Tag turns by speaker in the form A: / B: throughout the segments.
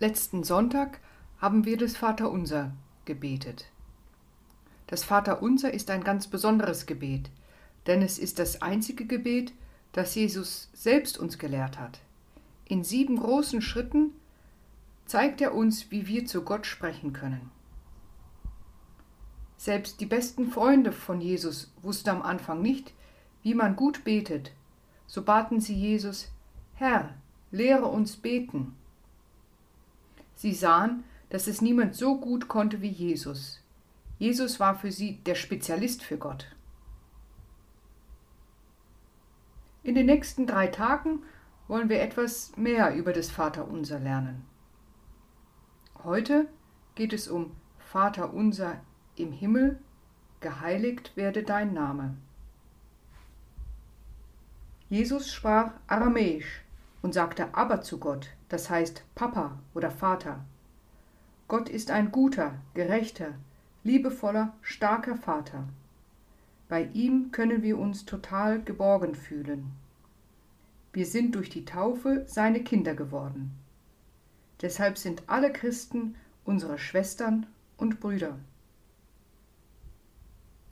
A: Letzten Sonntag haben wir das Vaterunser gebetet. Das Vaterunser ist ein ganz besonderes Gebet, denn es ist das einzige Gebet, das Jesus selbst uns gelehrt hat. In sieben großen Schritten zeigt er uns, wie wir zu Gott sprechen können. Selbst die besten Freunde von Jesus wussten am Anfang nicht, wie man gut betet. So baten sie Jesus, Herr, lehre uns beten. Sie sahen, dass es niemand so gut konnte wie Jesus. Jesus war für sie der Spezialist für Gott. In den nächsten drei Tagen wollen wir etwas mehr über das Vaterunser lernen. Heute geht es um Vaterunser im Himmel, geheiligt werde dein Name. Jesus sprach aramäisch und sagte aber zu Gott, das heißt Papa oder Vater. Gott ist ein guter, gerechter, liebevoller, starker Vater. Bei ihm können wir uns total geborgen fühlen. Wir sind durch die Taufe seine Kinder geworden. Deshalb sind alle Christen unsere Schwestern und Brüder.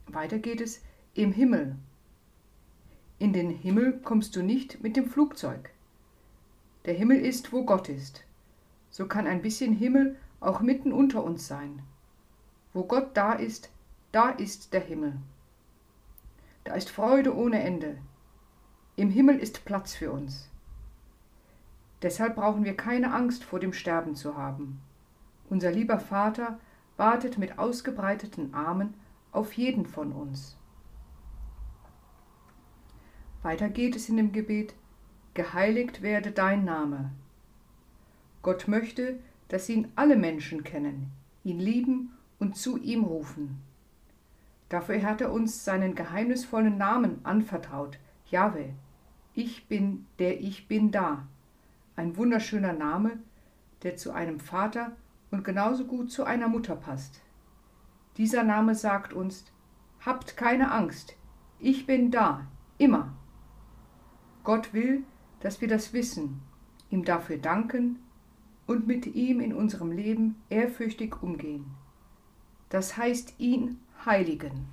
A: Weiter geht es im Himmel. In den Himmel kommst du nicht mit dem Flugzeug. Der Himmel ist, wo Gott ist. So kann ein bisschen Himmel auch mitten unter uns sein. Wo Gott da ist, da ist der Himmel. Da ist Freude ohne Ende. Im Himmel ist Platz für uns. Deshalb brauchen wir keine Angst vor dem Sterben zu haben. Unser lieber Vater wartet mit ausgebreiteten Armen auf jeden von uns. Weiter geht es in dem Gebet, geheiligt werde dein Name. Gott möchte, dass ihn alle Menschen kennen, ihn lieben und zu ihm rufen. Dafür hat er uns seinen geheimnisvollen Namen anvertraut, Jahwe. Ich bin, der ich bin da. Ein wunderschöner Name, der zu einem Vater und genauso gut zu einer Mutter passt. Dieser Name sagt uns, habt keine Angst, ich bin da, immer. Gott will, dass wir das wissen, ihm dafür danken und mit ihm in unserem Leben ehrfürchtig umgehen. Das heißt ihn heiligen.